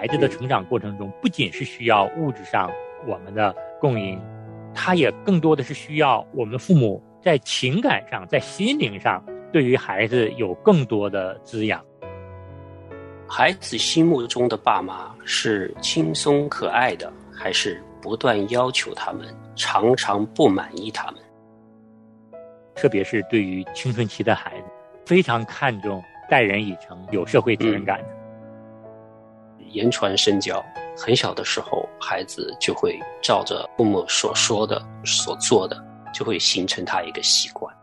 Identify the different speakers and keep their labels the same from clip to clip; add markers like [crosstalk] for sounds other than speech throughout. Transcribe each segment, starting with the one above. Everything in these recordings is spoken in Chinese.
Speaker 1: 孩子的成长过程中，不仅是需要物质上我们的供应，他也更多的是需要我们父母在情感上、在心灵上对于孩子有更多的滋养。
Speaker 2: 孩子心目中的爸妈是轻松可爱的，还是不断要求他们，常常不满意他们？
Speaker 1: 特别是对于青春期的孩子，非常看重待人以诚、有社会责任感的。
Speaker 2: 言传身教，很小的时候，孩子就会照着父母所说的、所做的，就会形成他一个习惯。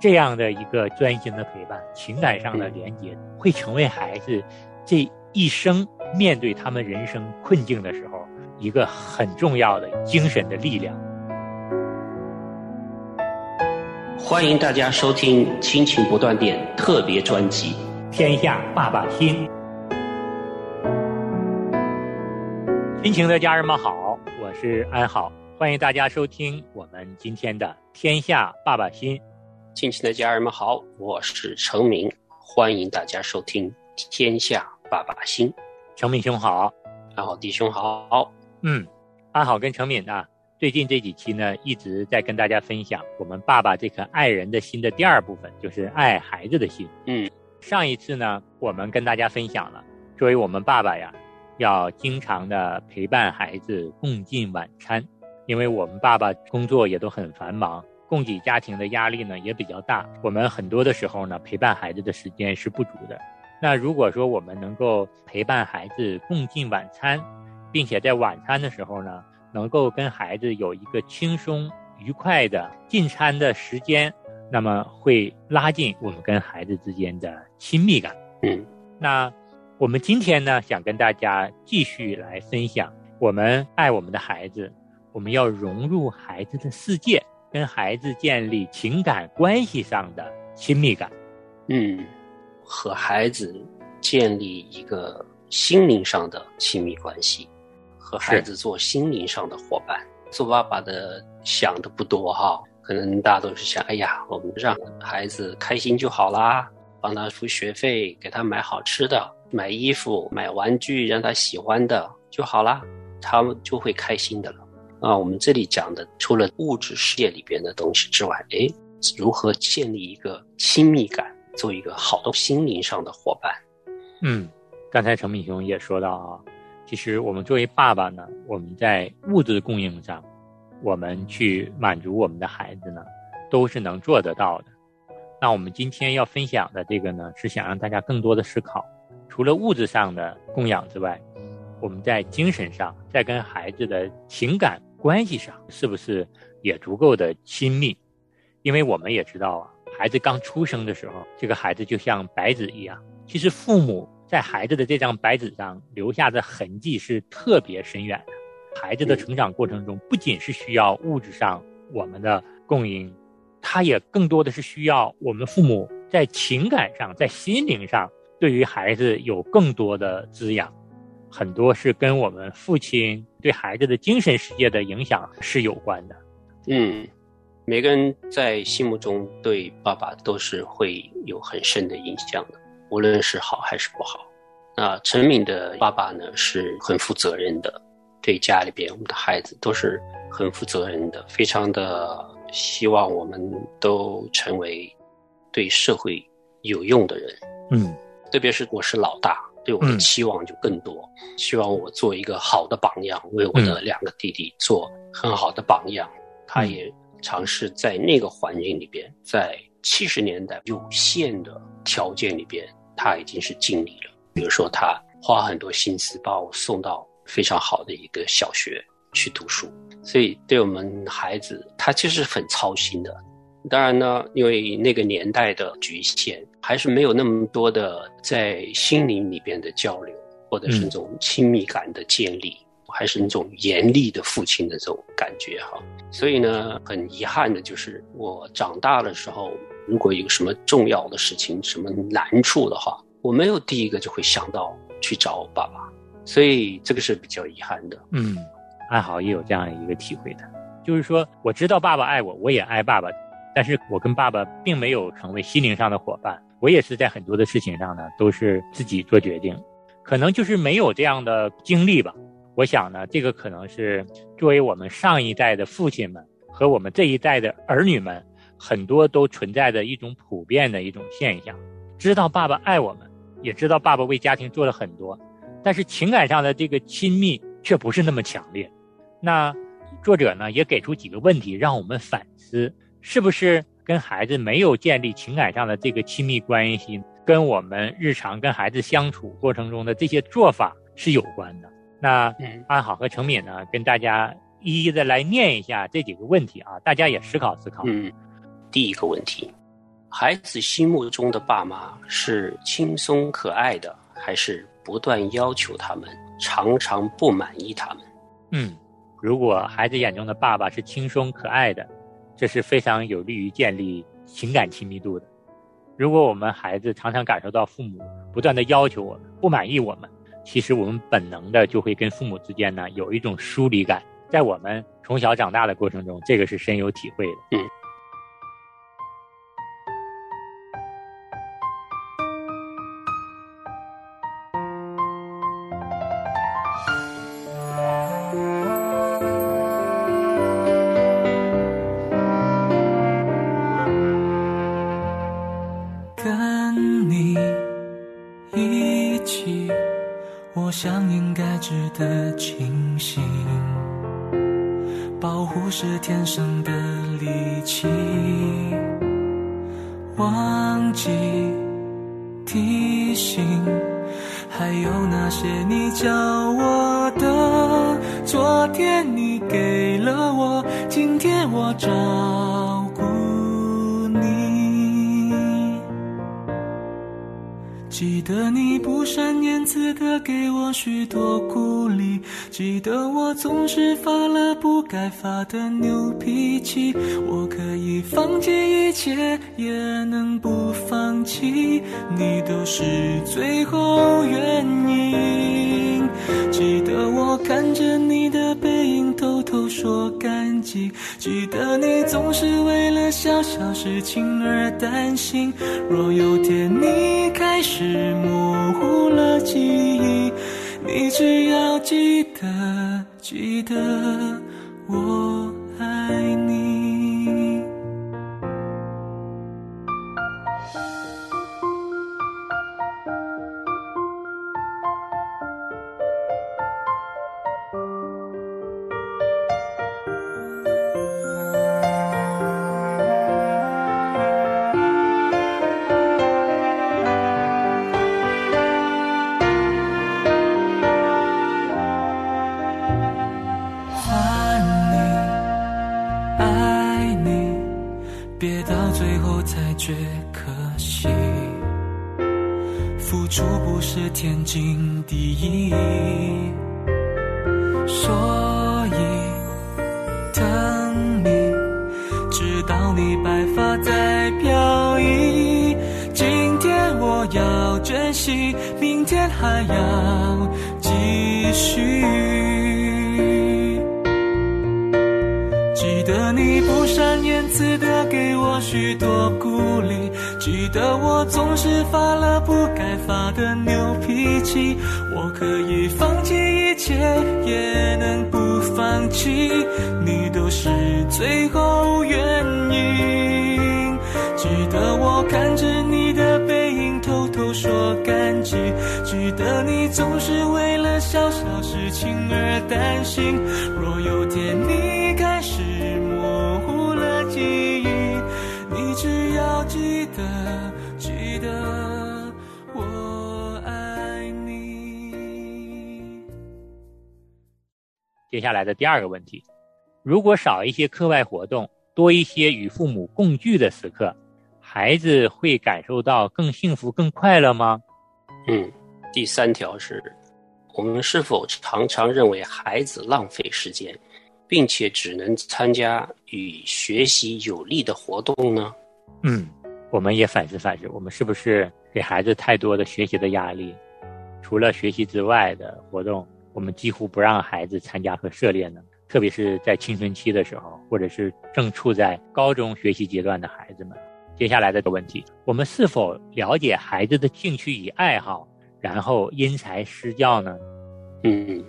Speaker 1: 这样的一个专心的陪伴，情感上的连接，会成为孩子这一生面对他们人生困境的时候一个很重要的精神的力量。
Speaker 2: 欢迎大家收听《亲情不断电》特别专辑《
Speaker 1: 天下爸爸心》。亲情的家人们好，我是安好，欢迎大家收听我们今天的《天下爸爸心》。
Speaker 2: 亲情的家人们好，我是程明，欢迎大家收听《天下爸爸心》。
Speaker 1: 程敏兄好，
Speaker 2: 安好弟兄好。
Speaker 1: 嗯，安好跟程敏啊，最近这几期呢一直在跟大家分享我们爸爸这颗爱人的心的第二部分，就是爱孩子的心。
Speaker 2: 嗯，
Speaker 1: 上一次呢，我们跟大家分享了，作为我们爸爸呀，要经常的陪伴孩子共进晚餐，因为我们爸爸工作也都很繁忙。供给家庭的压力呢也比较大，我们很多的时候呢陪伴孩子的时间是不足的。那如果说我们能够陪伴孩子共进晚餐，并且在晚餐的时候呢，能够跟孩子有一个轻松愉快的进餐的时间，那么会拉近我们跟孩子之间的亲密感。
Speaker 2: 嗯，
Speaker 1: 那我们今天呢想跟大家继续来分享，我们爱我们的孩子，我们要融入孩子的世界。跟孩子建立情感关系上的亲密感，
Speaker 2: 嗯，和孩子建立一个心灵上的亲密关系，和孩子做心灵上的伙伴。做爸爸的想的不多哈，可能大家都是想，哎呀，我们让孩子开心就好啦，帮他付学费，给他买好吃的，买衣服，买玩具，让他喜欢的就好啦，他们就会开心的了。啊，我们这里讲的除了物质世界里边的东西之外，哎，如何建立一个亲密感，做一个好的心灵上的伙伴？
Speaker 1: 嗯，刚才陈敏雄也说到啊，其实我们作为爸爸呢，我们在物质供应上，我们去满足我们的孩子呢，都是能做得到的。那我们今天要分享的这个呢，是想让大家更多的思考，除了物质上的供养之外，我们在精神上，在跟孩子的情感。关系上是不是也足够的亲密？因为我们也知道啊，孩子刚出生的时候，这个孩子就像白纸一样。其实父母在孩子的这张白纸上留下的痕迹是特别深远的。孩子的成长过程中，不仅是需要物质上我们的供应，他也更多的是需要我们父母在情感上、在心灵上对于孩子有更多的滋养。很多是跟我们父亲对孩子的精神世界的影响是有关的。
Speaker 2: 嗯，每个人在心目中对爸爸都是会有很深的印象的，无论是好还是不好。那陈敏的爸爸呢是很负责任的，对家里边我们的孩子都是很负责任的，非常的希望我们都成为对社会有用的人。
Speaker 1: 嗯，
Speaker 2: 特别是我是老大。对我的期望就更多，希望我做一个好的榜样，为我的两个弟弟做很好的榜样。他也尝试在那个环境里边，在七十年代有限的条件里边，他已经是尽力了。比如说，他花很多心思把我送到非常好的一个小学去读书，所以对我们孩子，他其实很操心的。当然呢，因为那个年代的局限，还是没有那么多的在心灵里边的交流，或者是那种亲密感的建立，还是那种严厉的父亲的这种感觉哈。所以呢，很遗憾的就是，我长大的时候，如果有什么重要的事情、什么难处的话，我没有第一个就会想到去找我爸爸，所以这个是比较遗憾的。
Speaker 1: 嗯，安好也有这样一个体会的，就是说，我知道爸爸爱我，我也爱爸爸。但是我跟爸爸并没有成为心灵上的伙伴，我也是在很多的事情上呢，都是自己做决定。可能就是没有这样的经历吧。我想呢，这个可能是作为我们上一代的父亲们和我们这一代的儿女们，很多都存在的一种普遍的一种现象。知道爸爸爱我们，也知道爸爸为家庭做了很多，但是情感上的这个亲密却不是那么强烈。那作者呢也给出几个问题让我们反思：是不是跟孩子没有建立情感上的这个亲密关系，跟我们日常跟孩子相处过程中的这些做法是有关的？那安好和程敏呢，跟大家一一的来念一下这几个问题啊，大家也思考思考。
Speaker 2: 嗯，第一个问题。孩子心目中的爸妈是轻松可爱的，还是不断要求他们，常常不满意他们？
Speaker 1: 嗯，如果孩子眼中的爸爸是轻松可爱的，这是非常有利于建立情感亲密度的。如果我们孩子常常感受到父母不断的要求我们，不满意我们，其实我们本能的就会跟父母之间呢有一种疏离感。在我们从小长大的过程中，这个是深有体会的。
Speaker 2: 嗯。
Speaker 3: 是天生的力气，忘记提醒，还有那些你教我的，昨天你给了我，今天我照顾你。记得你不善言辞的给我许多鼓，记得我总是发了不该发的牛脾气。我可以放弃一切，也能不放弃，你都是最后原因。记得我看着你的背影，偷偷说感激。记得你总是为了小小事情而担心。若有天你开始。模糊了记忆，你只要记得，记得我爱你。别到最后才觉可惜，付出不是天经地义，所以等你，直到你白发在飘逸。今天我要珍惜，明天还要继续。许多鼓励。记得我总是发了不该发的牛脾气，我可以放弃一切，也能不放弃，你都是最后原因。记得我看着你的背影，偷偷说感激。记得你总是为了小小事情而担心。若有天你开始
Speaker 1: 接下来的第二个问题：如果少一些课外活动，多一些与父母共聚的时刻，孩子会感受到更幸福、更快乐吗？
Speaker 2: 嗯，第三条是，我们是否常常认为孩子浪费时间，并且只能参加与学习有利的活动呢？
Speaker 1: 嗯，我们也反思反思，我们是不是给孩子太多的学习的压力？除了学习之外的活动？我们几乎不让孩子参加和涉猎呢，特别是在青春期的时候，或者是正处在高中学习阶段的孩子们。接下来的个问题：我们是否了解孩子的兴趣与爱好，然后因材施教呢？
Speaker 2: 嗯，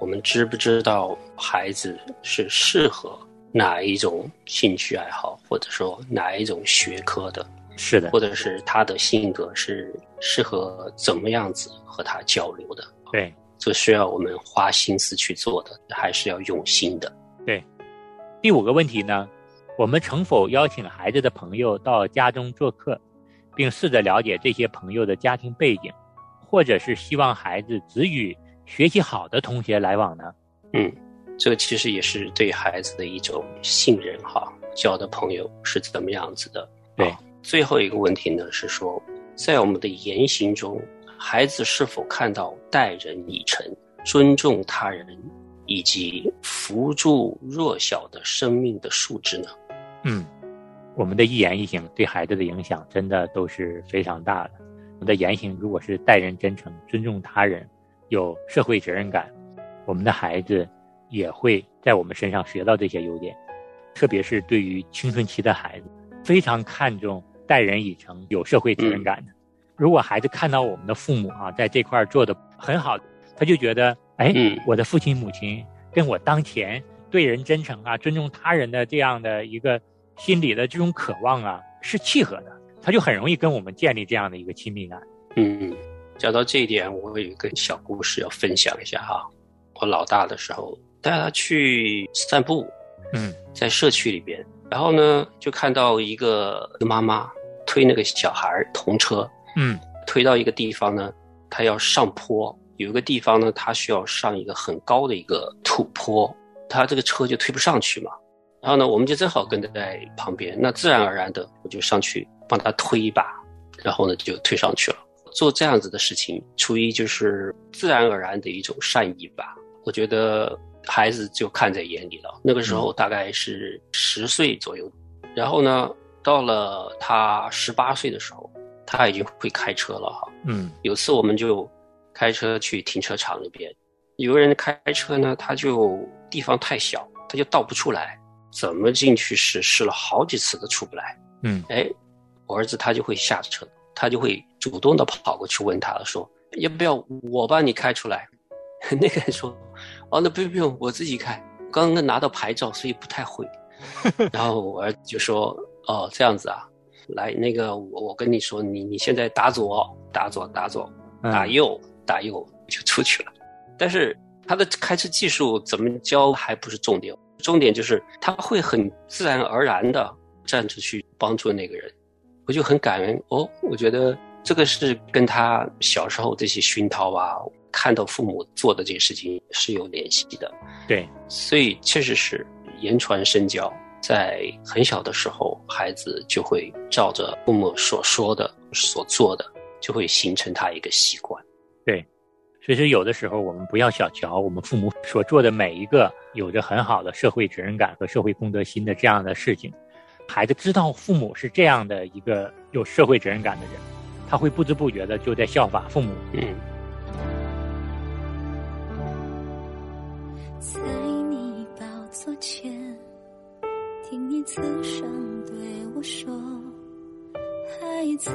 Speaker 2: 我们知不知道孩子是适合哪一种兴趣爱好，或者说哪一种学科的？
Speaker 1: 是的，
Speaker 2: 或者是他的性格是适合怎么样子和他交流的？
Speaker 1: 对，
Speaker 2: 这需要我们花心思去做的，还是要用心的。
Speaker 1: 对，第五个问题呢，我们曾否邀请孩子的朋友到家中做客，并试着了解这些朋友的家庭背景，或者是希望孩子只与学习好的同学来往呢？
Speaker 2: 嗯，这其实也是对孩子的一种信任哈，交的朋友是怎么样子的？
Speaker 1: 对。
Speaker 2: 最后一个问题呢，是说，在我们的言行中，孩子是否看到待人以诚、尊重他人以及扶助弱小的生命的素质呢？
Speaker 1: 嗯，我们的一言一行对孩子的影响真的都是非常大的。我们的言行如果是待人真诚、尊重他人、有社会责任感，我们的孩子也会在我们身上学到这些优点。特别是对于青春期的孩子，非常看重。待人以诚，有社会责任感的。如果孩子看到我们的父母啊，在这块做的很好，他就觉得，哎，我的父亲母亲跟我当前对人真诚啊、尊重他人的这样的一个心理的这种渴望啊，是契合的，他就很容易跟我们建立这样的一个亲密感。
Speaker 2: 嗯，讲到这一点，我有一个小故事要分享一下哈。我老大的时候带他去散步，
Speaker 1: 嗯，
Speaker 2: 在社区里边，然后呢，就看到一个妈妈。推那个小孩童车，
Speaker 1: 嗯，
Speaker 2: 推到一个地方呢，他要上坡，有一个地方呢，他需要上一个很高的一个土坡，他这个车就推不上去嘛。然后呢，我们就正好跟在旁边，那自然而然的我就上去帮他推一把，然后呢就推上去了。做这样子的事情，出于就是自然而然的一种善意吧。我觉得孩子就看在眼里了。那个时候大概是十岁左右，然后呢。到了他十八岁的时候，他已经会开车了哈。
Speaker 1: 嗯，
Speaker 2: 有次我们就开车去停车场那边，有个人开车呢，他就地方太小，他就倒不出来，怎么进去试试了好几次都出不来。
Speaker 1: 嗯，
Speaker 2: 哎，我儿子他就会下车，他就会主动的跑过去问他说：“要不要我帮你开出来？” [laughs] 那个人说：“哦，那不用不用，我自己开，刚刚拿到牌照，所以不太会。[laughs] ”然后我儿子就说。哦，这样子啊，来，那个我我跟你说，你你现在打左，打左，打左，打右，打右就出去了。但是他的开车技术怎么教还不是重点，重点就是他会很自然而然的站出去帮助那个人，我就很感恩哦。我觉得这个是跟他小时候这些熏陶啊，看到父母做的这些事情是有联系的。
Speaker 1: 对，
Speaker 2: 所以确实是言传身教。在很小的时候，孩子就会照着父母所说的、所做的，就会形成他一个习惯。
Speaker 1: 对，所以说有的时候我们不要小瞧我们父母 [laughs] 所做的每一个有着很好的社会责任感和社会公德心的这样的事情。孩子知道父母是这样的一个有社会责任感的人，他会不知不觉的就在效法父母。
Speaker 2: 嗯。
Speaker 4: 在你宝座前。听你慈声对我说，孩子，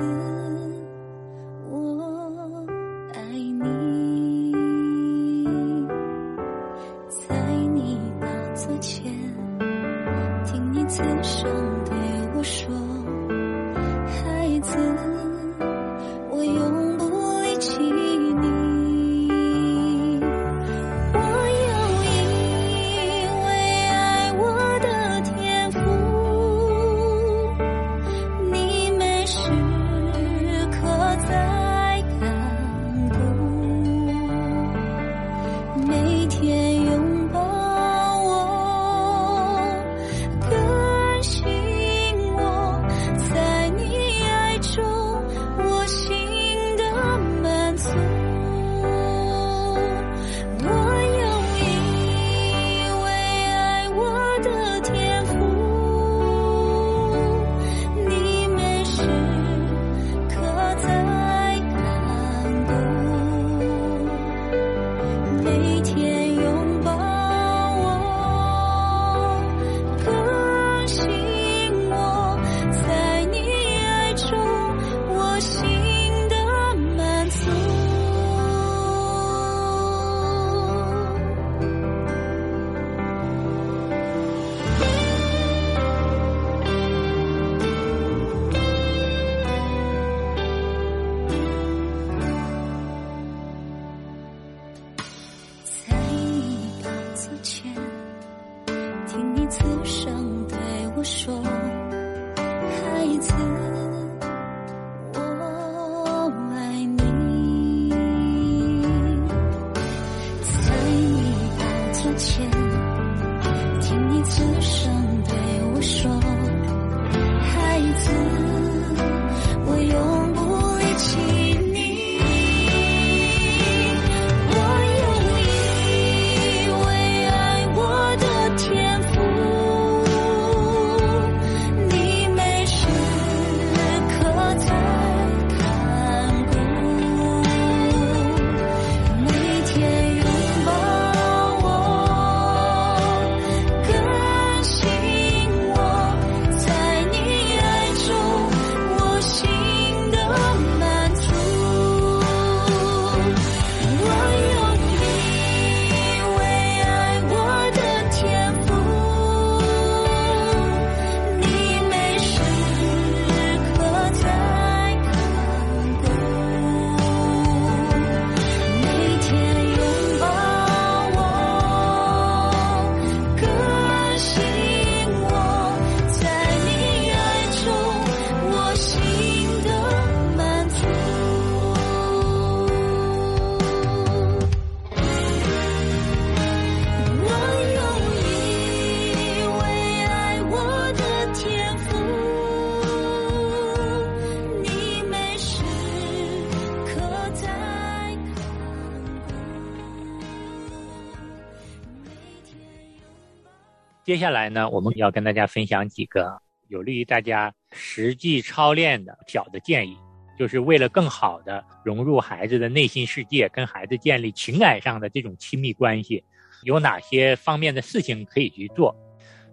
Speaker 1: 接下来呢，我们要跟大家分享几个有利于大家实际操练的小的建议，就是为了更好的融入孩子的内心世界，跟孩子建立情感上的这种亲密关系，有哪些方面的事情可以去做？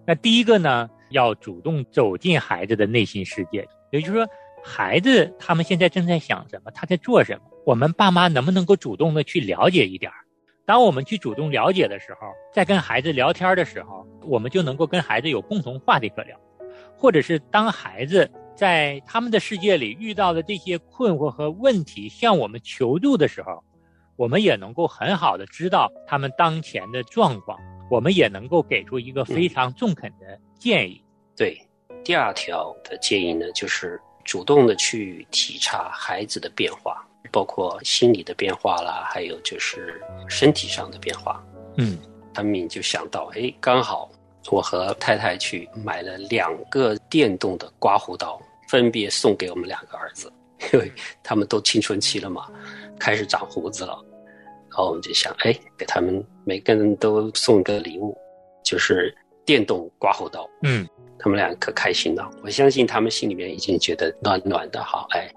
Speaker 1: 那第一个呢，要主动走进孩子的内心世界，也就是说，孩子他们现在正在想什么，他在做什么，我们爸妈能不能够主动的去了解一点儿？当我们去主动了解的时候，在跟孩子聊天的时候，我们就能够跟孩子有共同话题可聊，或者是当孩子在他们的世界里遇到的这些困惑和问题向我们求助的时候，我们也能够很好的知道他们当前的状况，我们也能够给出一个非常中肯的建议。
Speaker 2: 对，第二条的建议呢，就是主动的去体察孩子的变化，包括心理的变化啦，还有就是身体上的变化。
Speaker 1: 嗯
Speaker 2: 他们就想到，哎，刚好我和太太去买了两个电动的刮胡刀，分别送给我们两个儿子，[laughs] 因为他们都青春期了嘛，开始长胡子了。然后我们就想，哎，给他们每个人都送一个礼物，就是电动刮胡刀。
Speaker 1: 嗯
Speaker 2: 他们俩可开心了。我相信他们心里面已经觉得暖暖的好，哎，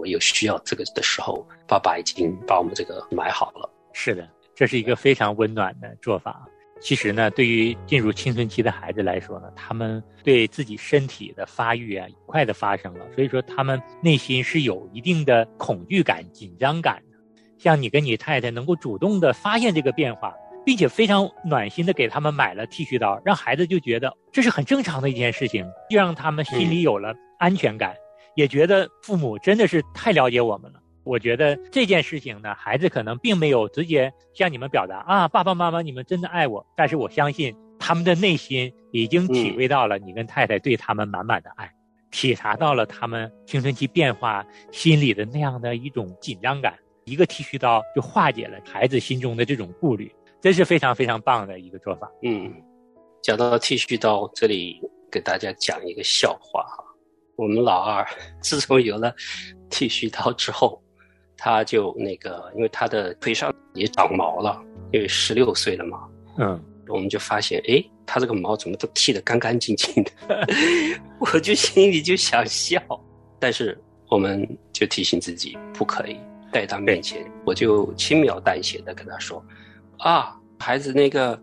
Speaker 2: 我有需要这个的时候，爸爸已经把我们这个买好了。
Speaker 1: 是的，这是一个非常温暖的做法。其实呢，对于进入青春期的孩子来说呢，他们对自己身体的发育啊快的发生了，所以说他们内心是有一定的恐惧感、紧张感的。像你跟你太太能够主动的发现这个变化，并且非常暖心的给他们买了剃须刀，让孩子就觉得这是很正常的一件事情，就让他们心里有了安全感，也觉得父母真的是太了解我们了。我觉得这件事情呢，孩子可能并没有直接向你们表达啊，爸爸妈妈，你们真的爱我。但是我相信他们的内心已经体会到了你跟太太对他们满满的爱，体察到了他们青春期变化心里的那样的一种紧张感。一个剃须刀就化解了孩子心中的这种顾虑，真是非常非常棒的一个做法。
Speaker 2: 嗯，讲到剃须刀，这里给大家讲一个笑话哈。我们老二 [laughs] 自从有了剃须刀之后，他就那个，因为他的腿上也长毛了，因为十六岁了嘛，
Speaker 1: 嗯。
Speaker 2: 我们就发现，哎，他这个毛怎么都剃得干干净净的，[laughs] 我就心里就想笑，但是我们就提醒自己不可以在他面前，我就轻描淡写的跟他说，啊，孩子那个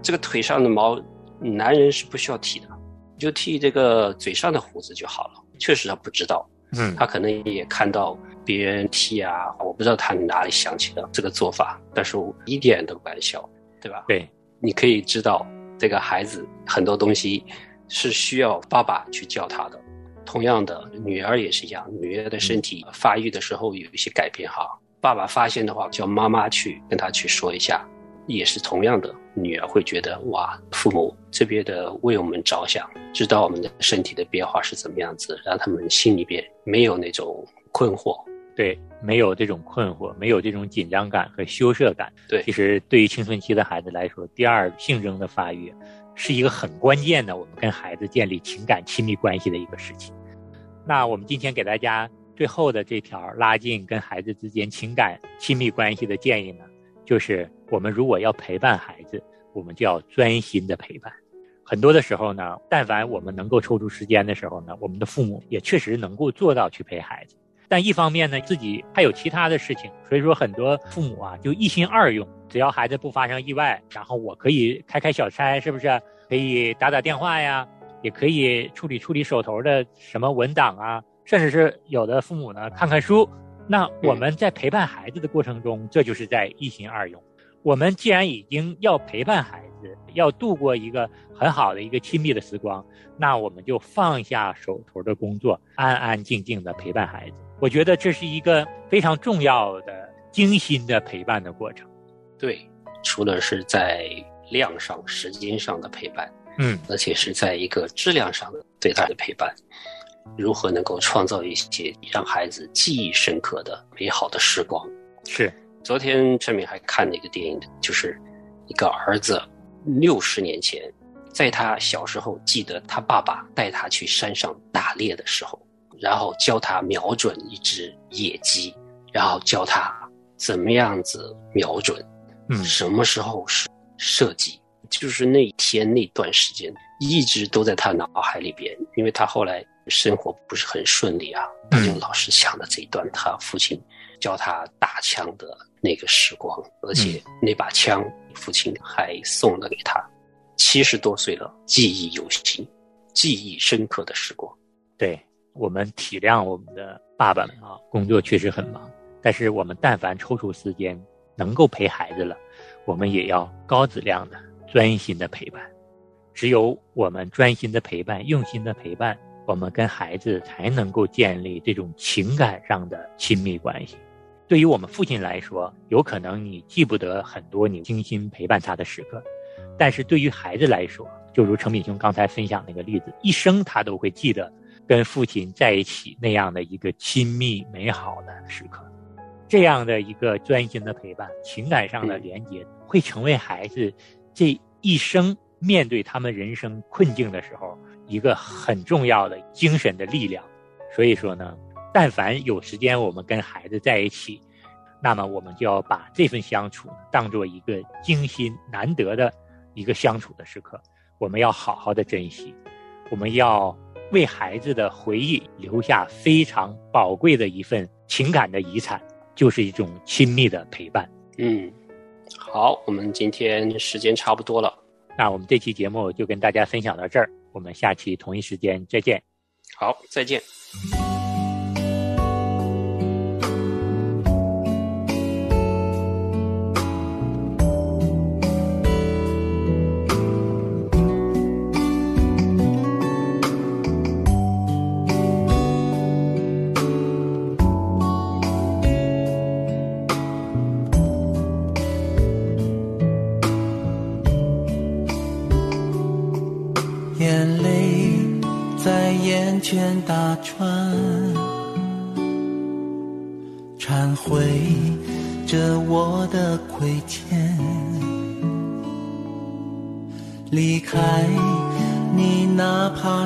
Speaker 2: 这个腿上的毛，男人是不需要剃的，你就剃这个嘴上的胡子就好了。确实他不知道，
Speaker 1: 嗯
Speaker 2: 他可能也看到别人剃啊，我不知道他哪里想起的这个做法，但是我一点都不敢笑，对吧？
Speaker 1: 对，
Speaker 2: 你可以知道这个孩子很多东西是需要爸爸去教他的。同样的，女儿也是一样，女儿的身体发育的时候有一些改变哈，爸爸发现的话，叫妈妈去跟他去说一下，也是同样的，女儿会觉得哇，父母特别的为我们着想，知道我们的身体的变化是怎么样子，让他们心里边没有那种困惑。
Speaker 1: 对，没有这种困惑，没有这种紧张感和羞涩感。
Speaker 2: 对
Speaker 1: 其实对于青春期的孩子来说，第二性征的发育是一个很关键的，我们跟孩子建立情感亲密关系的一个事情。那我们今天给大家最后的这条拉近跟孩子之间情感亲密关系的建议呢，就是我们如果要陪伴孩子，我们就要专心的陪伴。很多的时候呢，但凡我们能够抽出时间的时候呢，我们的父母也确实能够做到去陪孩子。但一方面呢，自己还有其他的事情，所以说很多父母啊就一心二用，只要孩子不发生意外，然后我可以开开小差，是不是？可以打打电话呀，也可以处理处理手头的什么文档啊，甚至是有的父母呢看看书。那我们在陪伴孩子的过程中，这就是在一心二用。我们既然已经要陪伴孩子，要度过一个很好的一个亲密的时光，那我们就放下手头的工作，安安静静的陪伴孩子。我觉得这是一个非常重要的、精心的陪伴的过程。
Speaker 2: 对，除了是在量上、时间上的陪伴，
Speaker 1: 嗯，
Speaker 2: 而且是在一个质量上的对他的陪伴。如何能够创造一些让孩子记忆深刻的美好的时光？
Speaker 1: 是。
Speaker 2: 昨天陈敏还看了一个电影，就是一个儿子六十年前，在他小时候记得他爸爸带他去山上打猎的时候，然后教他瞄准一只野鸡，然后教他怎么样子瞄准，
Speaker 1: 嗯。
Speaker 2: 什么时候是射击，就是那一天那段时间一直都在他脑海里边，因为他后来生活不是很顺利啊，他就老是想着这一段他父亲教他打枪的那个时光，而且那把枪父亲还送了给他，七十多岁了记忆犹新，记忆深刻的时光。
Speaker 1: 对我们体谅我们的爸爸们啊，工作确实很忙，但是我们但凡抽出时间能够陪孩子了，我们也要高质量的、专心的陪伴。只有我们专心的陪伴、用心的陪伴，我们跟孩子才能够建立这种情感上的亲密关系。对于我们父亲来说，有可能你记不得很多你精心陪伴他的时刻，但是对于孩子来说，就如程敏兄刚才分享那个例子，一生他都会记得跟父亲在一起那样的一个亲密美好的时刻。这样的一个专心的陪伴，情感上的连接，会成为孩子这一生面对他们人生困境的时候一个很重要的精神的力量。所以说呢。但凡有时间，我们跟孩子在一起，那么我们就要把这份相处当做一个精心难得的一个相处的时刻，我们要好好的珍惜，我们要为孩子的回忆留下非常宝贵的一份情感的遗产，就是一种亲密的陪伴。
Speaker 2: 嗯，好，我们今天时间差不多了，
Speaker 1: 那我们这期节目就跟大家分享到这儿，我们下期同一时间再见。
Speaker 2: 好，再见。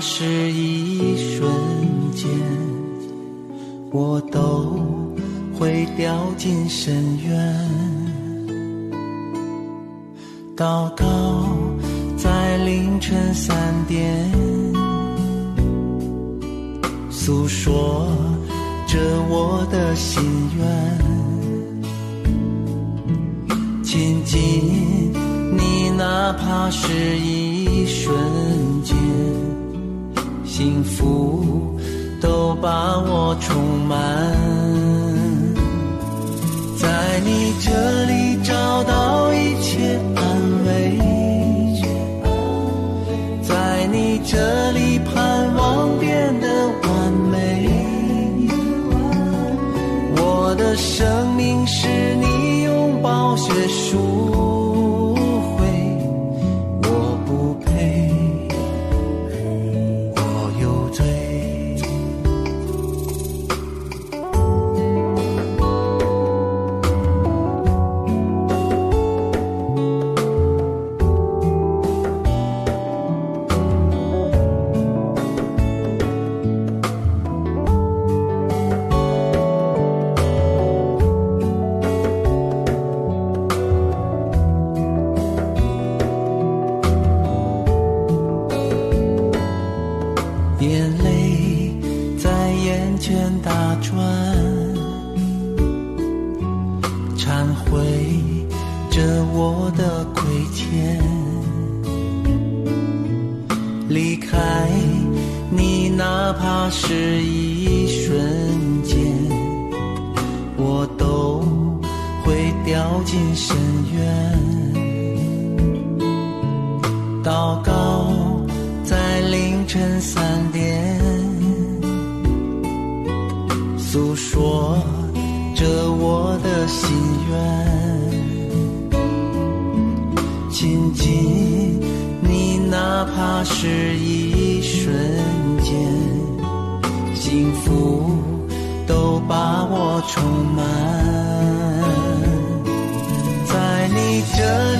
Speaker 5: 是一瞬间，我都会掉进深渊。祷告。在凌晨三点，诉说着我的心愿。亲近你，哪怕是一瞬间，幸福都把我充满。在你这里找到一切安慰。在你这里的心愿，亲近你，哪怕是一瞬间，幸福都把我充满。在你这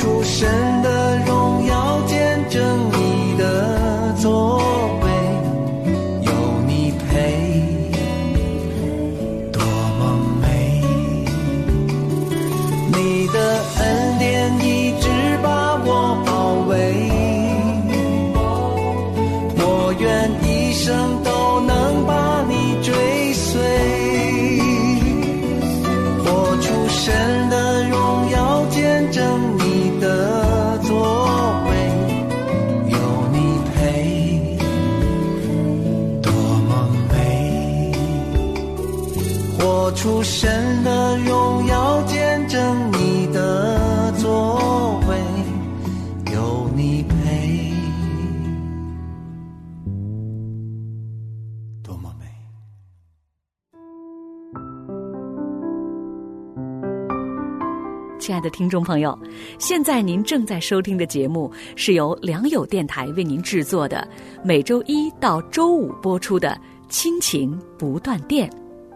Speaker 5: 出神的么美。
Speaker 6: 亲爱的听众朋友，现在您正在收听的节目是由良友电台为您制作的，每周一到周五播出的《亲情不断电》，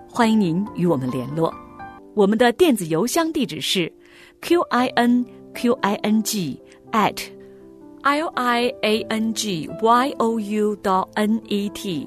Speaker 6: 欢迎您与我们联络。我们的电子邮箱地址是 q i n q i n g at l i a n g y o u dot n e t，